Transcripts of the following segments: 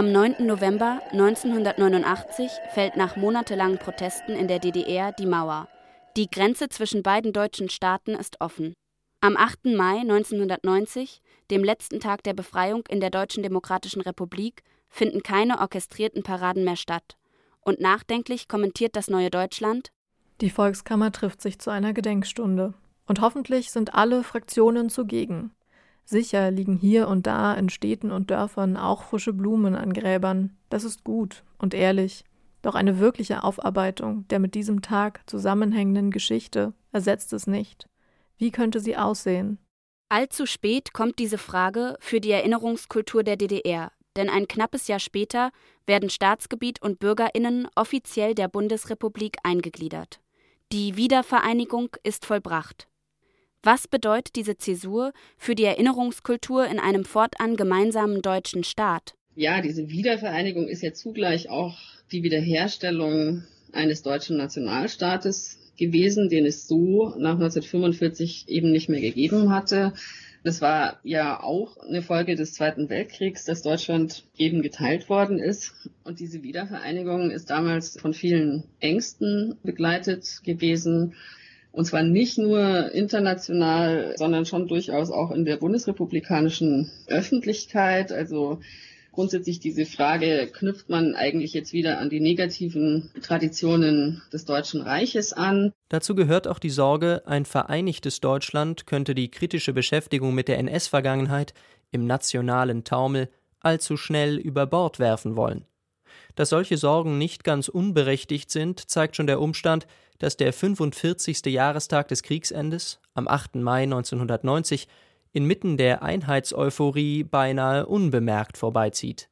Am 9. November 1989 fällt nach monatelangen Protesten in der DDR die Mauer. Die Grenze zwischen beiden deutschen Staaten ist offen. Am 8. Mai 1990, dem letzten Tag der Befreiung in der Deutschen Demokratischen Republik, finden keine orchestrierten Paraden mehr statt. Und nachdenklich kommentiert das Neue Deutschland: Die Volkskammer trifft sich zu einer Gedenkstunde. Und hoffentlich sind alle Fraktionen zugegen. Sicher liegen hier und da in Städten und Dörfern auch frische Blumen an Gräbern. Das ist gut und ehrlich. Doch eine wirkliche Aufarbeitung der mit diesem Tag zusammenhängenden Geschichte ersetzt es nicht. Wie könnte sie aussehen? Allzu spät kommt diese Frage für die Erinnerungskultur der DDR, denn ein knappes Jahr später werden Staatsgebiet und Bürgerinnen offiziell der Bundesrepublik eingegliedert. Die Wiedervereinigung ist vollbracht. Was bedeutet diese Zäsur für die Erinnerungskultur in einem fortan gemeinsamen deutschen Staat? Ja, diese Wiedervereinigung ist ja zugleich auch die Wiederherstellung eines deutschen Nationalstaates gewesen, den es so nach 1945 eben nicht mehr gegeben hatte. Das war ja auch eine Folge des Zweiten Weltkriegs, dass Deutschland eben geteilt worden ist. Und diese Wiedervereinigung ist damals von vielen Ängsten begleitet gewesen. Und zwar nicht nur international, sondern schon durchaus auch in der bundesrepublikanischen Öffentlichkeit. Also grundsätzlich diese Frage, knüpft man eigentlich jetzt wieder an die negativen Traditionen des Deutschen Reiches an? Dazu gehört auch die Sorge, ein vereinigtes Deutschland könnte die kritische Beschäftigung mit der NS-Vergangenheit im nationalen Taumel allzu schnell über Bord werfen wollen. Dass solche Sorgen nicht ganz unberechtigt sind, zeigt schon der Umstand, dass der 45. Jahrestag des Kriegsendes am 8. Mai 1990 inmitten der Einheitseuphorie beinahe unbemerkt vorbeizieht.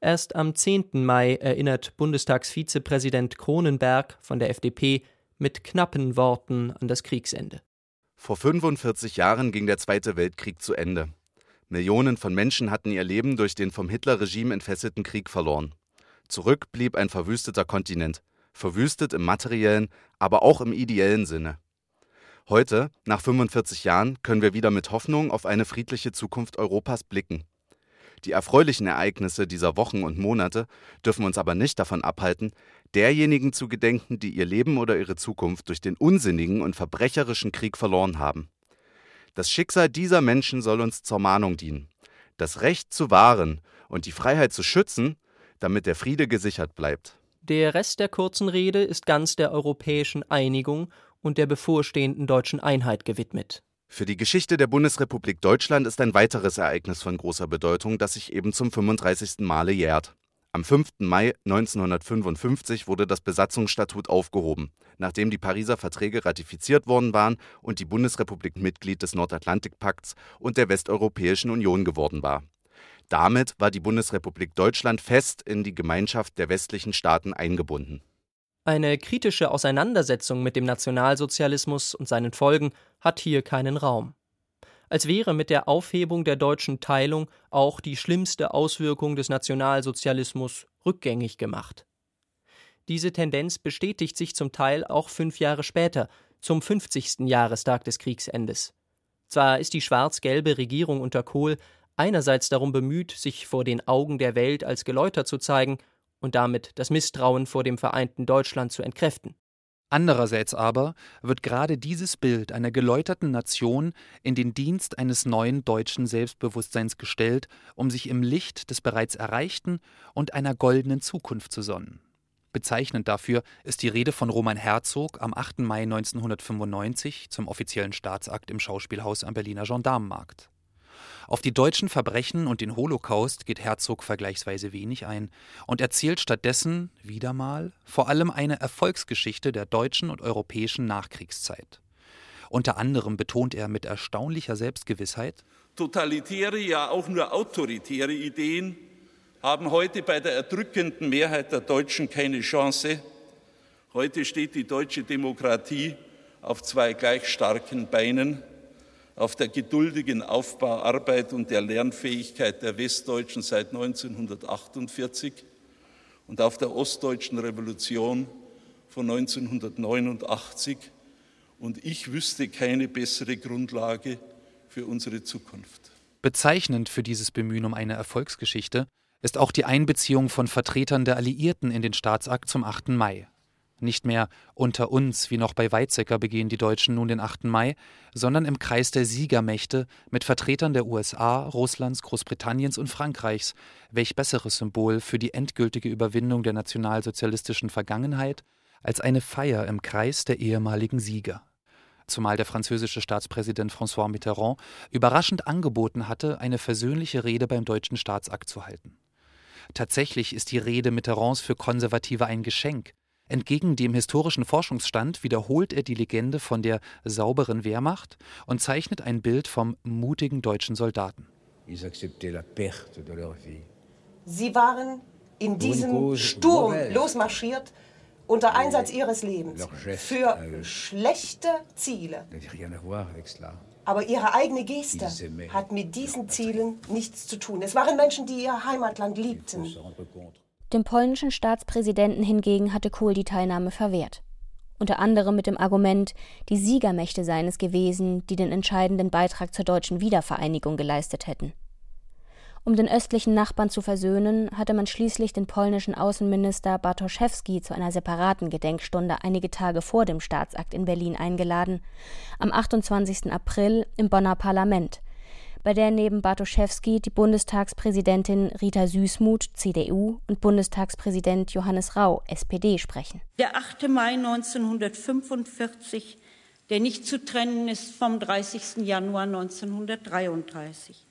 Erst am 10. Mai erinnert Bundestagsvizepräsident Kronenberg von der FDP mit knappen Worten an das Kriegsende. Vor 45 Jahren ging der Zweite Weltkrieg zu Ende. Millionen von Menschen hatten ihr Leben durch den vom Hitlerregime entfesselten Krieg verloren. Zurück blieb ein verwüsteter Kontinent, verwüstet im materiellen, aber auch im ideellen Sinne. Heute, nach 45 Jahren, können wir wieder mit Hoffnung auf eine friedliche Zukunft Europas blicken. Die erfreulichen Ereignisse dieser Wochen und Monate dürfen uns aber nicht davon abhalten, derjenigen zu gedenken, die ihr Leben oder ihre Zukunft durch den unsinnigen und verbrecherischen Krieg verloren haben. Das Schicksal dieser Menschen soll uns zur Mahnung dienen, das Recht zu wahren und die Freiheit zu schützen, damit der Friede gesichert bleibt. Der Rest der kurzen Rede ist ganz der europäischen Einigung und der bevorstehenden deutschen Einheit gewidmet. Für die Geschichte der Bundesrepublik Deutschland ist ein weiteres Ereignis von großer Bedeutung, das sich eben zum 35. Male jährt. Am 5. Mai 1955 wurde das Besatzungsstatut aufgehoben, nachdem die Pariser Verträge ratifiziert worden waren und die Bundesrepublik Mitglied des Nordatlantikpakts und der Westeuropäischen Union geworden war. Damit war die Bundesrepublik Deutschland fest in die Gemeinschaft der westlichen Staaten eingebunden. Eine kritische Auseinandersetzung mit dem Nationalsozialismus und seinen Folgen hat hier keinen Raum. Als wäre mit der Aufhebung der deutschen Teilung auch die schlimmste Auswirkung des Nationalsozialismus rückgängig gemacht. Diese Tendenz bestätigt sich zum Teil auch fünf Jahre später, zum 50. Jahrestag des Kriegsendes. Zwar ist die schwarz-gelbe Regierung unter Kohl einerseits darum bemüht, sich vor den Augen der Welt als Geläuter zu zeigen und damit das Misstrauen vor dem vereinten Deutschland zu entkräften. Andererseits aber wird gerade dieses Bild einer geläuterten Nation in den Dienst eines neuen deutschen Selbstbewusstseins gestellt, um sich im Licht des bereits Erreichten und einer goldenen Zukunft zu sonnen. Bezeichnend dafür ist die Rede von Roman Herzog am 8. Mai 1995 zum offiziellen Staatsakt im Schauspielhaus am Berliner Gendarmenmarkt. Auf die deutschen Verbrechen und den Holocaust geht Herzog vergleichsweise wenig ein und erzählt stattdessen wieder mal vor allem eine Erfolgsgeschichte der deutschen und europäischen Nachkriegszeit. Unter anderem betont er mit erstaunlicher Selbstgewissheit Totalitäre, ja auch nur autoritäre Ideen haben heute bei der erdrückenden Mehrheit der Deutschen keine Chance. Heute steht die deutsche Demokratie auf zwei gleich starken Beinen auf der geduldigen Aufbauarbeit und der Lernfähigkeit der Westdeutschen seit 1948 und auf der Ostdeutschen Revolution von 1989. Und ich wüsste keine bessere Grundlage für unsere Zukunft. Bezeichnend für dieses Bemühen um eine Erfolgsgeschichte ist auch die Einbeziehung von Vertretern der Alliierten in den Staatsakt zum 8. Mai. Nicht mehr unter uns, wie noch bei Weizsäcker begehen die Deutschen nun den 8. Mai, sondern im Kreis der Siegermächte mit Vertretern der USA, Russlands, Großbritanniens und Frankreichs. Welch besseres Symbol für die endgültige Überwindung der nationalsozialistischen Vergangenheit als eine Feier im Kreis der ehemaligen Sieger. Zumal der französische Staatspräsident François Mitterrand überraschend angeboten hatte, eine versöhnliche Rede beim deutschen Staatsakt zu halten. Tatsächlich ist die Rede Mitterrands für Konservative ein Geschenk, Entgegen dem historischen Forschungsstand wiederholt er die Legende von der sauberen Wehrmacht und zeichnet ein Bild vom mutigen deutschen Soldaten. Sie waren in diesem Sturm losmarschiert unter Einsatz ihres Lebens für schlechte Ziele. Aber ihre eigene Geste hat mit diesen Zielen nichts zu tun. Es waren Menschen, die ihr Heimatland liebten. Dem polnischen Staatspräsidenten hingegen hatte Kohl die Teilnahme verwehrt. Unter anderem mit dem Argument, die Siegermächte seien es gewesen, die den entscheidenden Beitrag zur deutschen Wiedervereinigung geleistet hätten. Um den östlichen Nachbarn zu versöhnen, hatte man schließlich den polnischen Außenminister Bartoszewski zu einer separaten Gedenkstunde einige Tage vor dem Staatsakt in Berlin eingeladen, am 28. April im Bonner Parlament, bei der neben Bartoszewski die Bundestagspräsidentin Rita Süßmuth, CDU, und Bundestagspräsident Johannes Rau, SPD, sprechen. Der 8. Mai 1945, der nicht zu trennen ist vom 30. Januar 1933.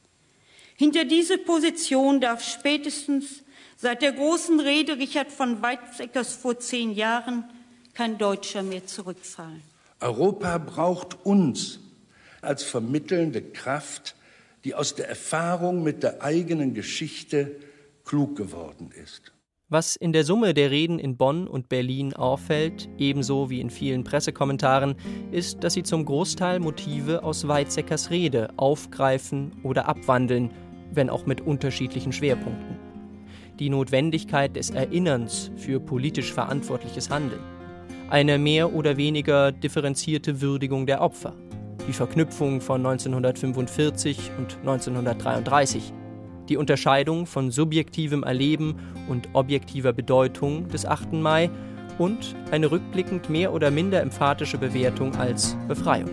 Hinter diese Position darf spätestens seit der großen Rede Richard von Weizsäckers vor zehn Jahren kein Deutscher mehr zurückfallen. Europa braucht uns als vermittelnde Kraft die aus der Erfahrung mit der eigenen Geschichte klug geworden ist. Was in der Summe der Reden in Bonn und Berlin auffällt, ebenso wie in vielen Pressekommentaren, ist, dass sie zum Großteil Motive aus Weizsäckers Rede aufgreifen oder abwandeln, wenn auch mit unterschiedlichen Schwerpunkten. Die Notwendigkeit des Erinnerns für politisch verantwortliches Handeln. Eine mehr oder weniger differenzierte Würdigung der Opfer die Verknüpfung von 1945 und 1933, die Unterscheidung von subjektivem Erleben und objektiver Bedeutung des 8. Mai und eine rückblickend mehr oder minder emphatische Bewertung als Befreiung.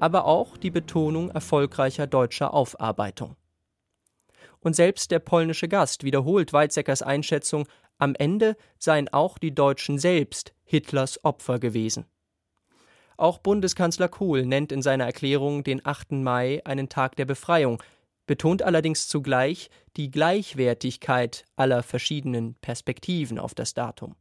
Aber auch die Betonung erfolgreicher deutscher Aufarbeitung. Und selbst der polnische Gast wiederholt Weizsäckers Einschätzung, am Ende seien auch die Deutschen selbst Hitlers Opfer gewesen. Auch Bundeskanzler Kohl nennt in seiner Erklärung den 8. Mai einen Tag der Befreiung, betont allerdings zugleich die Gleichwertigkeit aller verschiedenen Perspektiven auf das Datum.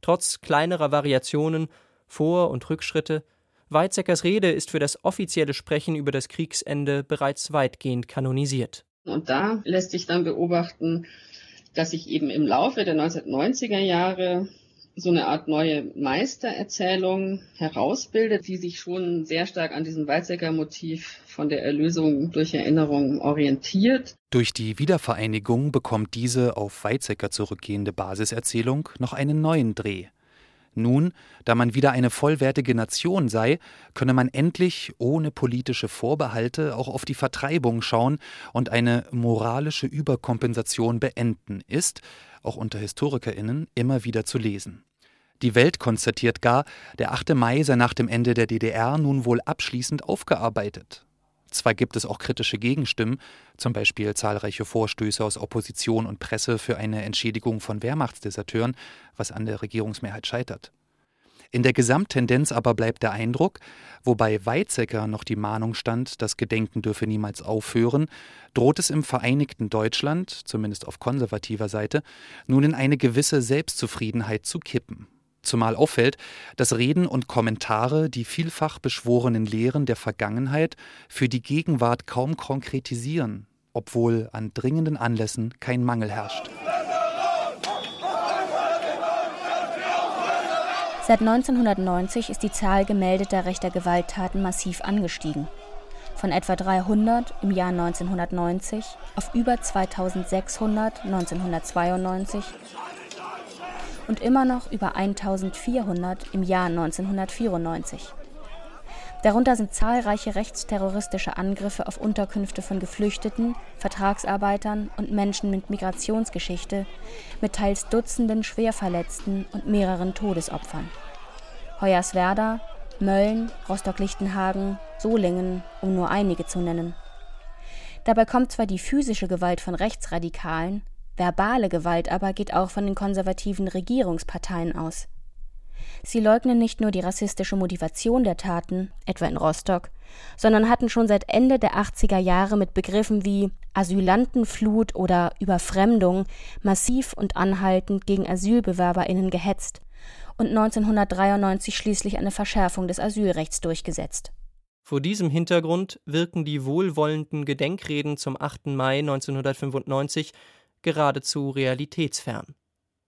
Trotz kleinerer Variationen, Vor- und Rückschritte, Weizsäckers Rede ist für das offizielle Sprechen über das Kriegsende bereits weitgehend kanonisiert. Und da lässt sich dann beobachten, dass sich eben im Laufe der 1990er Jahre so eine Art neue Meistererzählung herausbildet, die sich schon sehr stark an diesem Weizsäcker-Motiv von der Erlösung durch Erinnerung orientiert. Durch die Wiedervereinigung bekommt diese auf Weizsäcker zurückgehende Basiserzählung noch einen neuen Dreh. Nun, da man wieder eine vollwertige Nation sei, könne man endlich ohne politische Vorbehalte auch auf die Vertreibung schauen und eine moralische Überkompensation beenden, ist, auch unter HistorikerInnen, immer wieder zu lesen. Die Welt konstatiert gar, der 8. Mai sei nach dem Ende der DDR nun wohl abschließend aufgearbeitet. Zwar gibt es auch kritische Gegenstimmen, zum Beispiel zahlreiche Vorstöße aus Opposition und Presse für eine Entschädigung von Wehrmachtsdeserteuren, was an der Regierungsmehrheit scheitert. In der Gesamttendenz aber bleibt der Eindruck, wobei Weizsäcker noch die Mahnung stand, das Gedenken dürfe niemals aufhören, droht es im vereinigten Deutschland, zumindest auf konservativer Seite, nun in eine gewisse Selbstzufriedenheit zu kippen. Zumal auffällt, dass Reden und Kommentare die vielfach beschworenen Lehren der Vergangenheit für die Gegenwart kaum konkretisieren, obwohl an dringenden Anlässen kein Mangel herrscht. Seit 1990 ist die Zahl gemeldeter rechter Gewalttaten massiv angestiegen. Von etwa 300 im Jahr 1990 auf über 2600 1992 und immer noch über 1400 im Jahr 1994. Darunter sind zahlreiche rechtsterroristische Angriffe auf Unterkünfte von Geflüchteten, Vertragsarbeitern und Menschen mit Migrationsgeschichte, mit teils Dutzenden Schwerverletzten und mehreren Todesopfern. Hoyerswerda, Mölln, Rostock-Lichtenhagen, Solingen, um nur einige zu nennen. Dabei kommt zwar die physische Gewalt von Rechtsradikalen, verbale Gewalt aber geht auch von den konservativen Regierungsparteien aus. Sie leugnen nicht nur die rassistische Motivation der Taten, etwa in Rostock, sondern hatten schon seit Ende der 80er Jahre mit Begriffen wie Asylantenflut oder Überfremdung massiv und anhaltend gegen Asylbewerberinnen gehetzt und 1993 schließlich eine Verschärfung des Asylrechts durchgesetzt. Vor diesem Hintergrund wirken die wohlwollenden Gedenkreden zum 8. Mai 1995 geradezu realitätsfern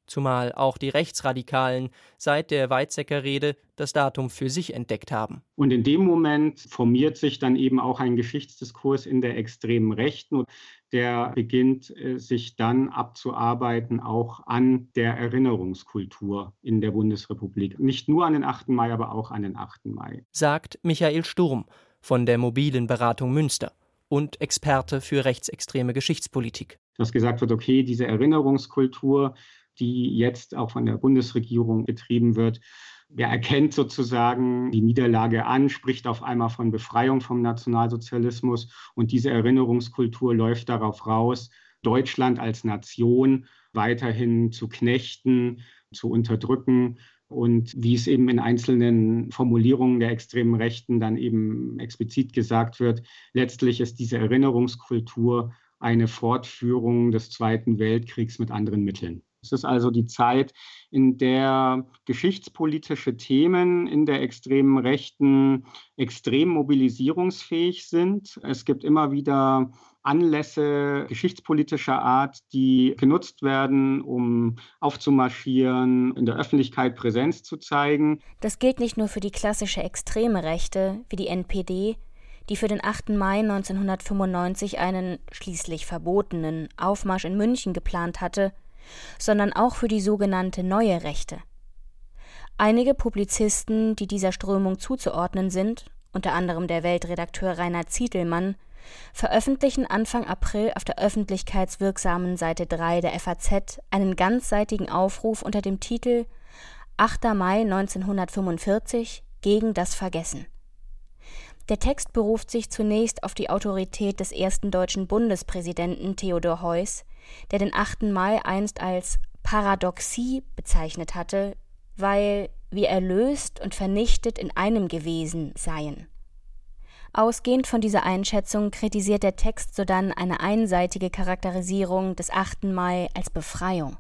zumal auch die Rechtsradikalen seit der Weizsäcker-Rede das Datum für sich entdeckt haben. Und in dem Moment formiert sich dann eben auch ein Geschichtsdiskurs in der extremen Rechten, der beginnt äh, sich dann abzuarbeiten auch an der Erinnerungskultur in der Bundesrepublik. Nicht nur an den 8. Mai, aber auch an den 8. Mai. Sagt Michael Sturm von der mobilen Beratung Münster und Experte für rechtsextreme Geschichtspolitik. Dass gesagt wird, okay, diese Erinnerungskultur die jetzt auch von der Bundesregierung betrieben wird. Er erkennt sozusagen die Niederlage an, spricht auf einmal von Befreiung vom Nationalsozialismus und diese Erinnerungskultur läuft darauf raus, Deutschland als Nation weiterhin zu knechten, zu unterdrücken und wie es eben in einzelnen Formulierungen der extremen Rechten dann eben explizit gesagt wird, letztlich ist diese Erinnerungskultur eine Fortführung des Zweiten Weltkriegs mit anderen Mitteln. Es ist also die Zeit, in der geschichtspolitische Themen in der extremen Rechten extrem mobilisierungsfähig sind. Es gibt immer wieder Anlässe geschichtspolitischer Art, die genutzt werden, um aufzumarschieren, in der Öffentlichkeit Präsenz zu zeigen. Das gilt nicht nur für die klassische extreme Rechte wie die NPD, die für den 8. Mai 1995 einen schließlich verbotenen Aufmarsch in München geplant hatte, sondern auch für die sogenannte neue Rechte. Einige Publizisten, die dieser Strömung zuzuordnen sind, unter anderem der Weltredakteur Rainer Zietelmann, veröffentlichen Anfang April auf der öffentlichkeitswirksamen Seite 3 der FAZ einen ganzseitigen Aufruf unter dem Titel 8. Mai 1945 gegen das Vergessen. Der Text beruft sich zunächst auf die Autorität des ersten deutschen Bundespräsidenten Theodor Heuss, der den 8. Mai einst als Paradoxie bezeichnet hatte, weil wir erlöst und vernichtet in einem gewesen seien. Ausgehend von dieser Einschätzung kritisiert der Text sodann eine einseitige Charakterisierung des 8. Mai als Befreiung.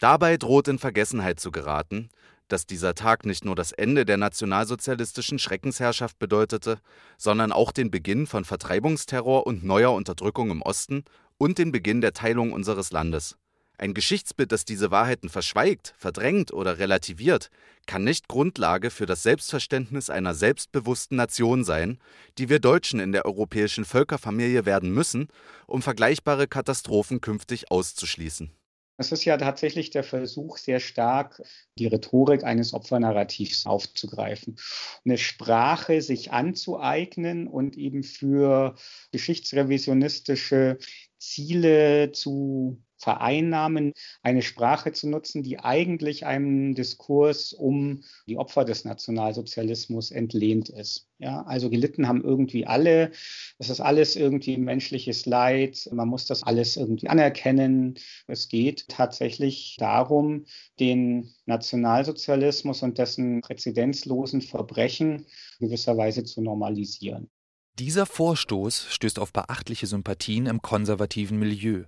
Dabei droht in Vergessenheit zu geraten, dass dieser Tag nicht nur das Ende der nationalsozialistischen Schreckensherrschaft bedeutete, sondern auch den Beginn von Vertreibungsterror und neuer Unterdrückung im Osten und den Beginn der Teilung unseres Landes. Ein Geschichtsbild, das diese Wahrheiten verschweigt, verdrängt oder relativiert, kann nicht Grundlage für das Selbstverständnis einer selbstbewussten Nation sein, die wir Deutschen in der europäischen Völkerfamilie werden müssen, um vergleichbare Katastrophen künftig auszuschließen. Es ist ja tatsächlich der Versuch, sehr stark die Rhetorik eines Opfernarrativs aufzugreifen. Eine Sprache sich anzueignen und eben für geschichtsrevisionistische Ziele zu vereinnahmen, eine Sprache zu nutzen, die eigentlich einem Diskurs um die Opfer des Nationalsozialismus entlehnt ist. Ja, also gelitten haben irgendwie alle. Es ist alles irgendwie menschliches Leid. Man muss das alles irgendwie anerkennen. Es geht tatsächlich darum, den Nationalsozialismus und dessen präzedenzlosen Verbrechen gewisserweise zu normalisieren. Dieser Vorstoß stößt auf beachtliche Sympathien im konservativen Milieu.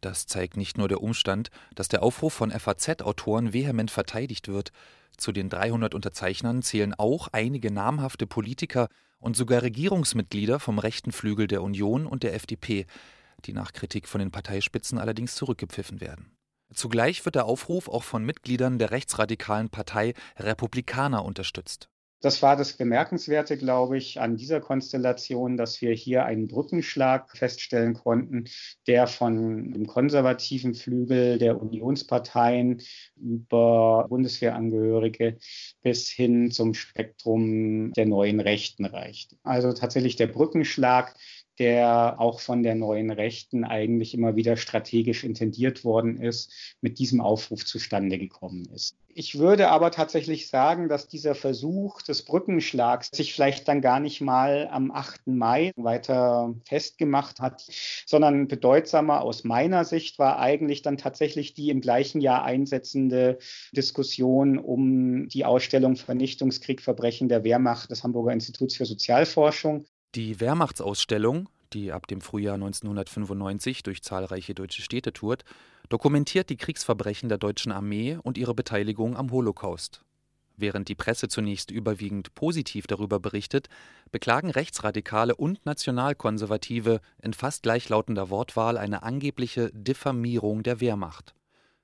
Das zeigt nicht nur der Umstand, dass der Aufruf von FAZ-Autoren vehement verteidigt wird. Zu den 300 Unterzeichnern zählen auch einige namhafte Politiker und sogar Regierungsmitglieder vom rechten Flügel der Union und der FDP, die nach Kritik von den Parteispitzen allerdings zurückgepfiffen werden. Zugleich wird der Aufruf auch von Mitgliedern der rechtsradikalen Partei Republikaner unterstützt. Das war das Bemerkenswerte, glaube ich, an dieser Konstellation, dass wir hier einen Brückenschlag feststellen konnten, der von dem konservativen Flügel der Unionsparteien über Bundeswehrangehörige bis hin zum Spektrum der neuen Rechten reicht. Also tatsächlich der Brückenschlag, der auch von der neuen Rechten eigentlich immer wieder strategisch intendiert worden ist, mit diesem Aufruf zustande gekommen ist. Ich würde aber tatsächlich sagen, dass dieser Versuch des Brückenschlags sich vielleicht dann gar nicht mal am 8. Mai weiter festgemacht hat, sondern bedeutsamer aus meiner Sicht war eigentlich dann tatsächlich die im gleichen Jahr einsetzende Diskussion um die Ausstellung Vernichtungskrieg, Verbrechen der Wehrmacht des Hamburger Instituts für Sozialforschung. Die Wehrmachtsausstellung, die ab dem Frühjahr 1995 durch zahlreiche deutsche Städte tourt, dokumentiert die Kriegsverbrechen der deutschen Armee und ihre Beteiligung am Holocaust. Während die Presse zunächst überwiegend positiv darüber berichtet, beklagen Rechtsradikale und Nationalkonservative in fast gleichlautender Wortwahl eine angebliche Diffamierung der Wehrmacht.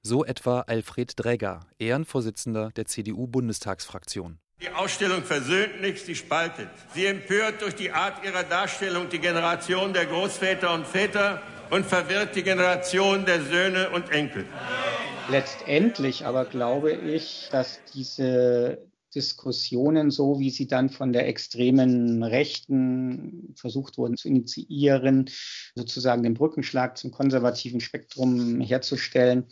So etwa Alfred Dregger, Ehrenvorsitzender der CDU-Bundestagsfraktion. Die Ausstellung versöhnt nicht, sie spaltet. Sie empört durch die Art ihrer Darstellung die Generation der Großväter und Väter und verwirrt die Generation der Söhne und Enkel. Letztendlich aber glaube ich, dass diese Diskussionen, so wie sie dann von der extremen Rechten versucht wurden zu initiieren, sozusagen den Brückenschlag zum konservativen Spektrum herzustellen,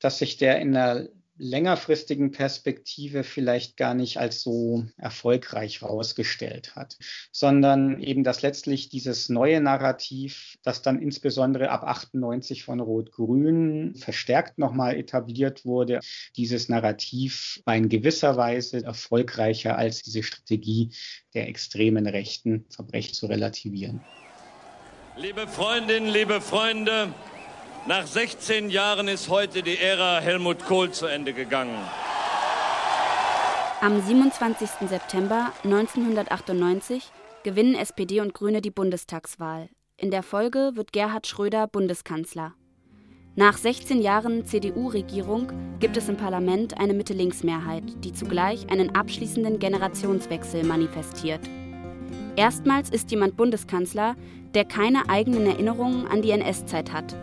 dass sich der in der längerfristigen Perspektive vielleicht gar nicht als so erfolgreich herausgestellt hat, sondern eben, dass letztlich dieses neue Narrativ, das dann insbesondere ab 98 von Rot-Grün verstärkt nochmal etabliert wurde, dieses Narrativ war in gewisser Weise erfolgreicher als diese Strategie der extremen Rechten, Verbrechen zu relativieren. Liebe Freundinnen, liebe Freunde, nach 16 Jahren ist heute die Ära Helmut Kohl zu Ende gegangen. Am 27. September 1998 gewinnen SPD und Grüne die Bundestagswahl. In der Folge wird Gerhard Schröder Bundeskanzler. Nach 16 Jahren CDU-Regierung gibt es im Parlament eine Mitte-Links-Mehrheit, die zugleich einen abschließenden Generationswechsel manifestiert. Erstmals ist jemand Bundeskanzler, der keine eigenen Erinnerungen an die NS-Zeit hat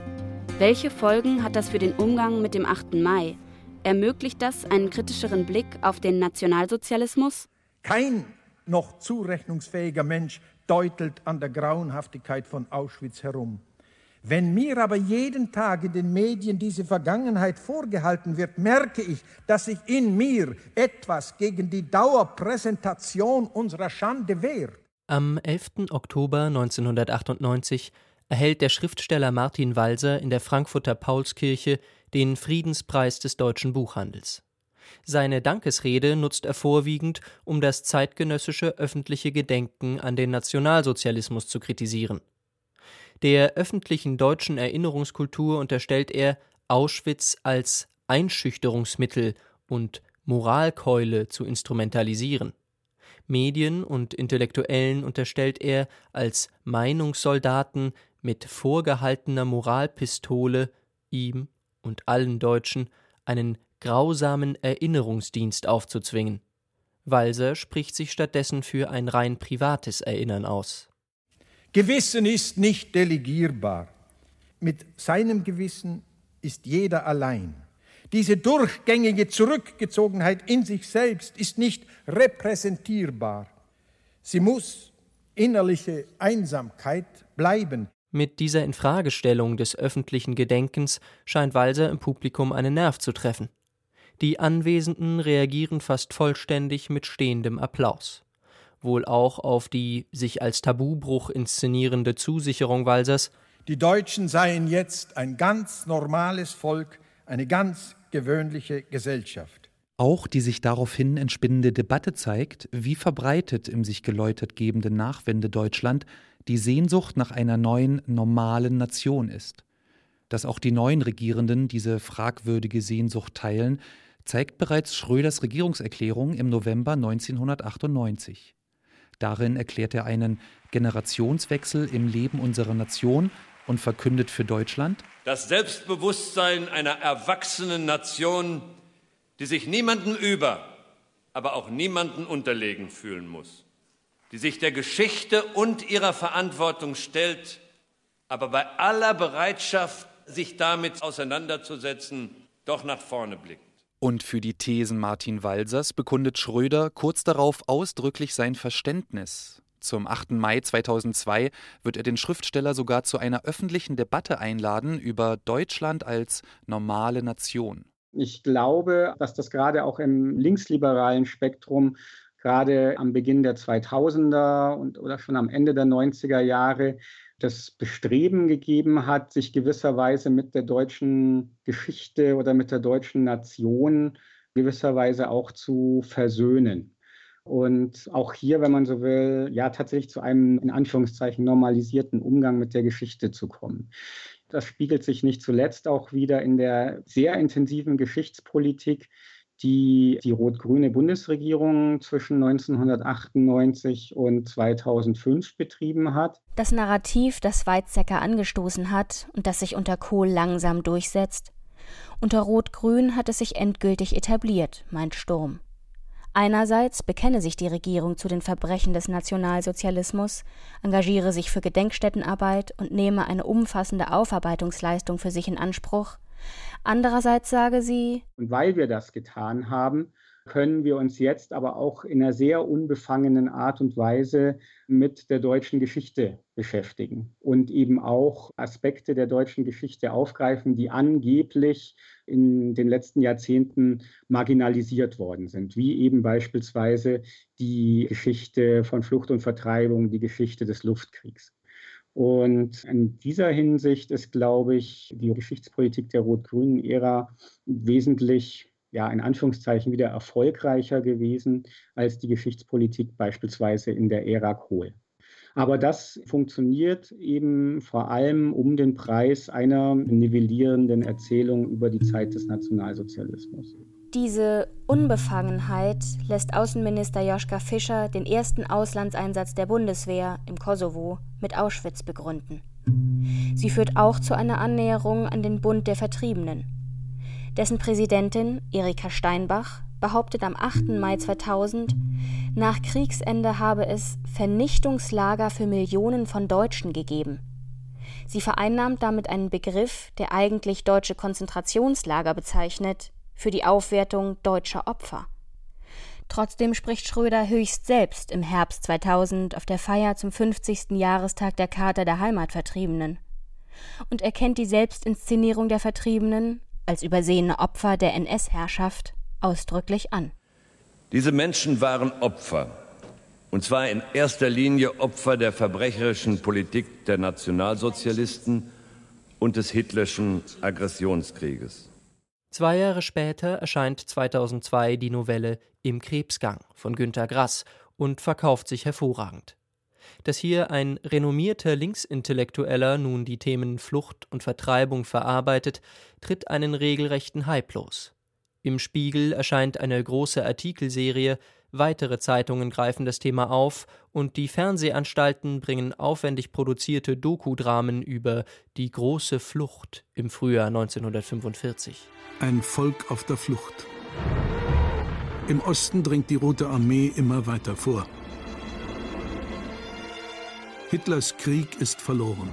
welche Folgen hat das für den Umgang mit dem 8. Mai? Ermöglicht das einen kritischeren Blick auf den Nationalsozialismus? Kein noch zurechnungsfähiger Mensch deutelt an der Grauenhaftigkeit von Auschwitz herum. Wenn mir aber jeden Tag in den Medien diese Vergangenheit vorgehalten wird, merke ich, dass sich in mir etwas gegen die Dauerpräsentation unserer Schande wehrt. Am 11. Oktober 1998 erhält der Schriftsteller Martin Walser in der Frankfurter Paulskirche den Friedenspreis des deutschen Buchhandels. Seine Dankesrede nutzt er vorwiegend, um das zeitgenössische öffentliche Gedenken an den Nationalsozialismus zu kritisieren. Der öffentlichen deutschen Erinnerungskultur unterstellt er, Auschwitz als Einschüchterungsmittel und Moralkeule zu instrumentalisieren. Medien und Intellektuellen unterstellt er, als Meinungssoldaten mit vorgehaltener Moralpistole ihm und allen Deutschen einen grausamen Erinnerungsdienst aufzuzwingen. Walser spricht sich stattdessen für ein rein privates Erinnern aus. Gewissen ist nicht delegierbar. Mit seinem Gewissen ist jeder allein. Diese durchgängige Zurückgezogenheit in sich selbst ist nicht repräsentierbar. Sie muss innerliche Einsamkeit bleiben. Mit dieser Infragestellung des öffentlichen Gedenkens scheint Walser im Publikum einen Nerv zu treffen. Die Anwesenden reagieren fast vollständig mit stehendem Applaus. Wohl auch auf die sich als Tabubruch inszenierende Zusicherung Walsers, die Deutschen seien jetzt ein ganz normales Volk, eine ganz gewöhnliche Gesellschaft. Auch die sich daraufhin entspinnende Debatte zeigt, wie verbreitet im sich geläutert gebenden Nachwendedeutschland die Sehnsucht nach einer neuen, normalen Nation ist. Dass auch die neuen Regierenden diese fragwürdige Sehnsucht teilen, zeigt bereits Schröders Regierungserklärung im November 1998. Darin erklärt er einen Generationswechsel im Leben unserer Nation und verkündet für Deutschland das Selbstbewusstsein einer erwachsenen Nation, die sich niemandem über aber auch niemanden unterlegen fühlen muss, die sich der Geschichte und ihrer Verantwortung stellt, aber bei aller Bereitschaft, sich damit auseinanderzusetzen, doch nach vorne blickt. Und für die Thesen Martin Walsers bekundet Schröder kurz darauf ausdrücklich sein Verständnis. Zum 8. Mai 2002 wird er den Schriftsteller sogar zu einer öffentlichen Debatte einladen über Deutschland als normale Nation. Ich glaube, dass das gerade auch im linksliberalen Spektrum gerade am Beginn der 2000er und oder schon am Ende der 90er Jahre das Bestreben gegeben hat, sich gewisserweise mit der deutschen Geschichte oder mit der deutschen Nation gewisserweise auch zu versöhnen. Und auch hier, wenn man so will, ja tatsächlich zu einem in Anführungszeichen normalisierten Umgang mit der Geschichte zu kommen. Das spiegelt sich nicht zuletzt auch wieder in der sehr intensiven Geschichtspolitik, die die rot-grüne Bundesregierung zwischen 1998 und 2005 betrieben hat. Das Narrativ, das Weizsäcker angestoßen hat und das sich unter Kohl langsam durchsetzt. Unter Rot-Grün hat es sich endgültig etabliert, meint Sturm. Einerseits bekenne sich die Regierung zu den Verbrechen des Nationalsozialismus, engagiere sich für Gedenkstättenarbeit und nehme eine umfassende Aufarbeitungsleistung für sich in Anspruch. Andererseits sage sie, und weil wir das getan haben, können wir uns jetzt aber auch in einer sehr unbefangenen Art und Weise mit der deutschen Geschichte beschäftigen und eben auch Aspekte der deutschen Geschichte aufgreifen, die angeblich in den letzten Jahrzehnten marginalisiert worden sind, wie eben beispielsweise die Geschichte von Flucht und Vertreibung, die Geschichte des Luftkriegs. Und in dieser Hinsicht ist, glaube ich, die Geschichtspolitik der rot-grünen Ära wesentlich, ja, in Anführungszeichen wieder erfolgreicher gewesen als die Geschichtspolitik beispielsweise in der Ära Kohl. Aber das funktioniert eben vor allem um den Preis einer nivellierenden Erzählung über die Zeit des Nationalsozialismus. Diese Unbefangenheit lässt Außenminister Joschka Fischer den ersten Auslandseinsatz der Bundeswehr im Kosovo mit Auschwitz begründen. Sie führt auch zu einer Annäherung an den Bund der Vertriebenen. Dessen Präsidentin Erika Steinbach behauptet am 8. Mai 2000, nach Kriegsende habe es Vernichtungslager für Millionen von Deutschen gegeben. Sie vereinnahmt damit einen Begriff, der eigentlich deutsche Konzentrationslager bezeichnet, für die Aufwertung deutscher Opfer. Trotzdem spricht Schröder höchst selbst im Herbst 2000 auf der Feier zum 50. Jahrestag der Charta der Heimatvertriebenen und erkennt die Selbstinszenierung der Vertriebenen als übersehene Opfer der NS-Herrschaft ausdrücklich an. Diese Menschen waren Opfer, und zwar in erster Linie Opfer der verbrecherischen Politik der Nationalsozialisten und des hitlerschen Aggressionskrieges. Zwei Jahre später erscheint 2002 die Novelle Im Krebsgang von Günter Grass und verkauft sich hervorragend. Dass hier ein renommierter Linksintellektueller nun die Themen Flucht und Vertreibung verarbeitet, tritt einen regelrechten Hype los. Im Spiegel erscheint eine große Artikelserie, weitere Zeitungen greifen das Thema auf und die Fernsehanstalten bringen aufwendig produzierte Dokudramen über die große Flucht im Frühjahr 1945. Ein Volk auf der Flucht. Im Osten dringt die Rote Armee immer weiter vor. Hitlers Krieg ist verloren.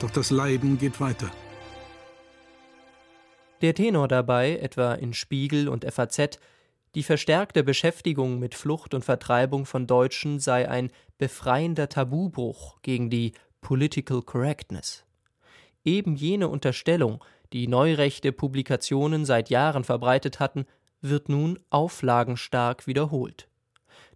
Doch das Leiden geht weiter. Der Tenor dabei, etwa in Spiegel und FAZ, die verstärkte Beschäftigung mit Flucht und Vertreibung von Deutschen sei ein befreiender Tabubruch gegen die Political Correctness. Eben jene Unterstellung, die neurechte Publikationen seit Jahren verbreitet hatten, wird nun auflagenstark wiederholt.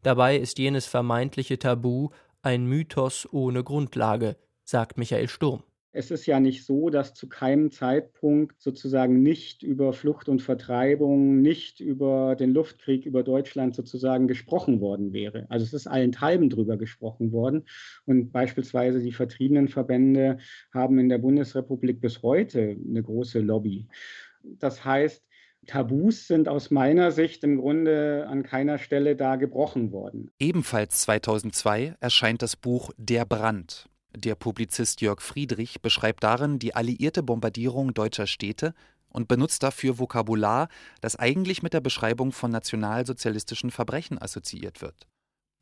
Dabei ist jenes vermeintliche Tabu ein Mythos ohne Grundlage, sagt Michael Sturm. Es ist ja nicht so, dass zu keinem Zeitpunkt sozusagen nicht über Flucht und Vertreibung, nicht über den Luftkrieg über Deutschland sozusagen gesprochen worden wäre. Also es ist allenthalben drüber gesprochen worden. Und beispielsweise die Vertriebenenverbände haben in der Bundesrepublik bis heute eine große Lobby. Das heißt, Tabus sind aus meiner Sicht im Grunde an keiner Stelle da gebrochen worden. Ebenfalls 2002 erscheint das Buch Der Brand der Publizist Jörg Friedrich beschreibt darin die alliierte Bombardierung deutscher Städte und benutzt dafür Vokabular, das eigentlich mit der Beschreibung von nationalsozialistischen Verbrechen assoziiert wird.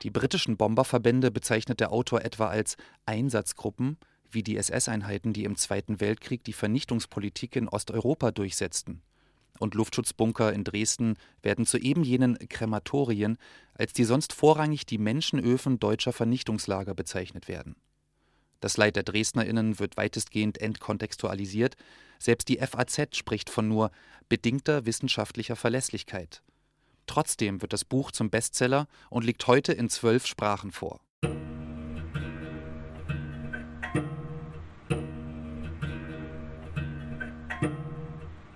Die britischen Bomberverbände bezeichnet der Autor etwa als Einsatzgruppen, wie die SS-Einheiten, die im Zweiten Weltkrieg die Vernichtungspolitik in Osteuropa durchsetzten. Und Luftschutzbunker in Dresden werden zu eben jenen Krematorien, als die sonst vorrangig die Menschenöfen deutscher Vernichtungslager bezeichnet werden. Das Leid der DresdnerInnen wird weitestgehend entkontextualisiert. Selbst die FAZ spricht von nur bedingter wissenschaftlicher Verlässlichkeit. Trotzdem wird das Buch zum Bestseller und liegt heute in zwölf Sprachen vor.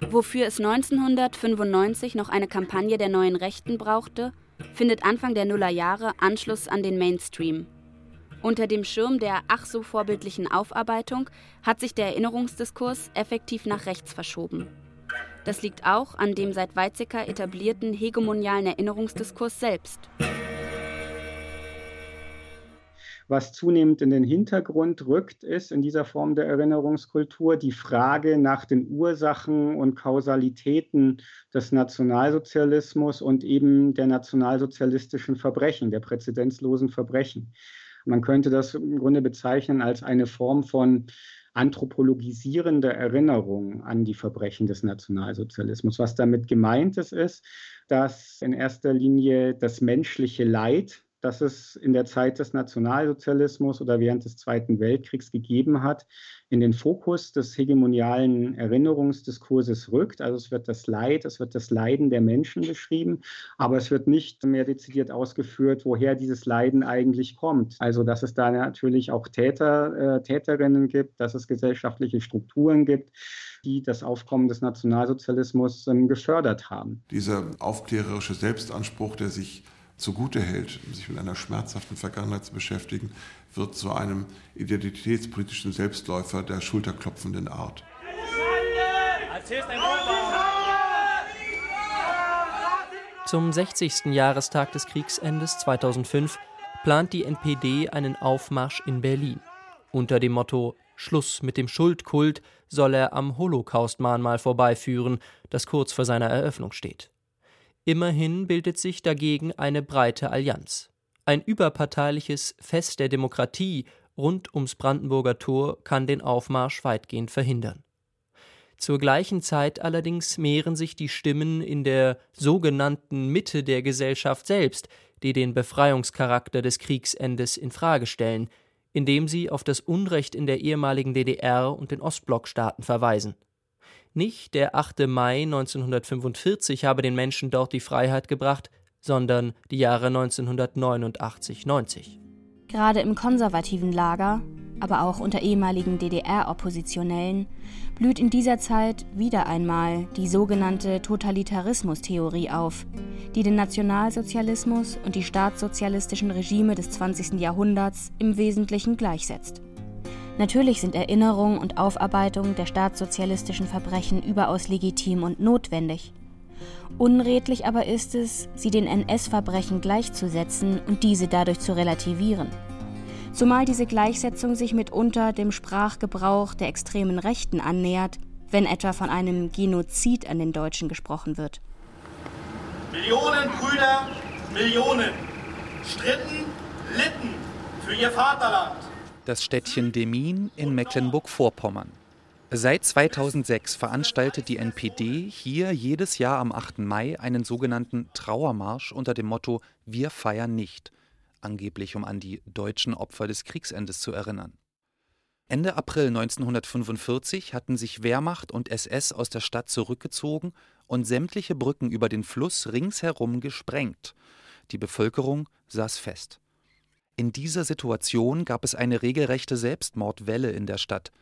Wofür es 1995 noch eine Kampagne der neuen Rechten brauchte, findet Anfang der Nullerjahre Anschluss an den Mainstream. Unter dem Schirm der ach so vorbildlichen Aufarbeitung hat sich der Erinnerungsdiskurs effektiv nach rechts verschoben. Das liegt auch an dem seit Weizsäcker etablierten hegemonialen Erinnerungsdiskurs selbst. Was zunehmend in den Hintergrund rückt, ist in dieser Form der Erinnerungskultur die Frage nach den Ursachen und Kausalitäten des Nationalsozialismus und eben der nationalsozialistischen Verbrechen, der präzedenzlosen Verbrechen. Man könnte das im Grunde bezeichnen als eine Form von anthropologisierende Erinnerung an die Verbrechen des Nationalsozialismus. Was damit gemeint ist, ist, dass in erster Linie das menschliche Leid das es in der Zeit des Nationalsozialismus oder während des Zweiten Weltkriegs gegeben hat, in den Fokus des hegemonialen Erinnerungsdiskurses rückt. Also es wird das Leid, es wird das Leiden der Menschen beschrieben, aber es wird nicht mehr dezidiert ausgeführt, woher dieses Leiden eigentlich kommt. Also dass es da natürlich auch Täter, äh, Täterinnen gibt, dass es gesellschaftliche Strukturen gibt, die das Aufkommen des Nationalsozialismus ähm, gefördert haben. Dieser aufklärerische Selbstanspruch, der sich zugute hält, sich mit einer schmerzhaften Vergangenheit zu beschäftigen, wird zu einem identitätspolitischen Selbstläufer der schulterklopfenden Art. Zum 60. Jahrestag des Kriegsendes 2005 plant die NPD einen Aufmarsch in Berlin. Unter dem Motto Schluss mit dem Schuldkult soll er am Holocaust-Mahnmal vorbeiführen, das kurz vor seiner Eröffnung steht. Immerhin bildet sich dagegen eine breite Allianz. Ein überparteiliches Fest der Demokratie rund ums Brandenburger Tor kann den Aufmarsch weitgehend verhindern. Zur gleichen Zeit allerdings mehren sich die Stimmen in der sogenannten Mitte der Gesellschaft selbst, die den Befreiungscharakter des Kriegsendes in Frage stellen, indem sie auf das Unrecht in der ehemaligen DDR und den Ostblockstaaten verweisen. Nicht der 8. Mai 1945 habe den Menschen dort die Freiheit gebracht, sondern die Jahre 1989-90. Gerade im konservativen Lager, aber auch unter ehemaligen DDR-Oppositionellen, blüht in dieser Zeit wieder einmal die sogenannte Totalitarismustheorie auf, die den Nationalsozialismus und die staatssozialistischen Regime des 20. Jahrhunderts im Wesentlichen gleichsetzt. Natürlich sind Erinnerung und Aufarbeitung der staatssozialistischen Verbrechen überaus legitim und notwendig. Unredlich aber ist es, sie den NS-Verbrechen gleichzusetzen und diese dadurch zu relativieren. Zumal diese Gleichsetzung sich mitunter dem Sprachgebrauch der extremen Rechten annähert, wenn etwa von einem Genozid an den Deutschen gesprochen wird. Millionen Brüder, Millionen stritten, litten für ihr Vaterland das Städtchen Demmin in Mecklenburg-Vorpommern. Seit 2006 veranstaltet die NPD hier jedes Jahr am 8. Mai einen sogenannten Trauermarsch unter dem Motto Wir feiern nicht, angeblich um an die deutschen Opfer des Kriegsendes zu erinnern. Ende April 1945 hatten sich Wehrmacht und SS aus der Stadt zurückgezogen und sämtliche Brücken über den Fluss ringsherum gesprengt. Die Bevölkerung saß fest. In dieser Situation gab es eine regelrechte Selbstmordwelle in der Stadt.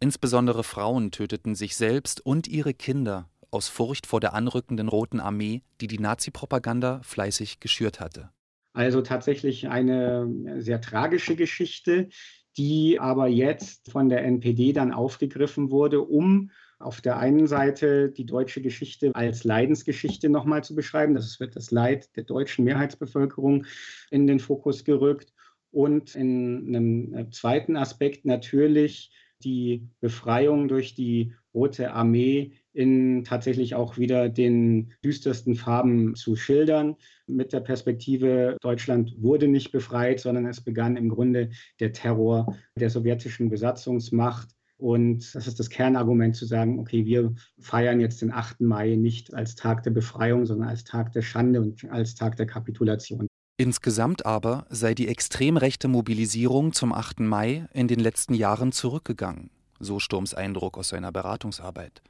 Insbesondere Frauen töteten sich selbst und ihre Kinder aus Furcht vor der anrückenden Roten Armee, die die Nazi-Propaganda fleißig geschürt hatte. Also tatsächlich eine sehr tragische Geschichte, die aber jetzt von der NPD dann aufgegriffen wurde, um auf der einen Seite die deutsche Geschichte als Leidensgeschichte nochmal zu beschreiben. Das wird das Leid der deutschen Mehrheitsbevölkerung in den Fokus gerückt und in einem äh, zweiten Aspekt natürlich die Befreiung durch die Rote Armee in tatsächlich auch wieder den düstersten Farben zu schildern. Mit der Perspektive, Deutschland wurde nicht befreit, sondern es begann im Grunde der Terror der sowjetischen Besatzungsmacht. Und das ist das Kernargument zu sagen, okay, wir feiern jetzt den 8. Mai nicht als Tag der Befreiung, sondern als Tag der Schande und als Tag der Kapitulation. Insgesamt aber sei die extrem rechte Mobilisierung zum 8. Mai in den letzten Jahren zurückgegangen, so Sturms Eindruck aus seiner Beratungsarbeit.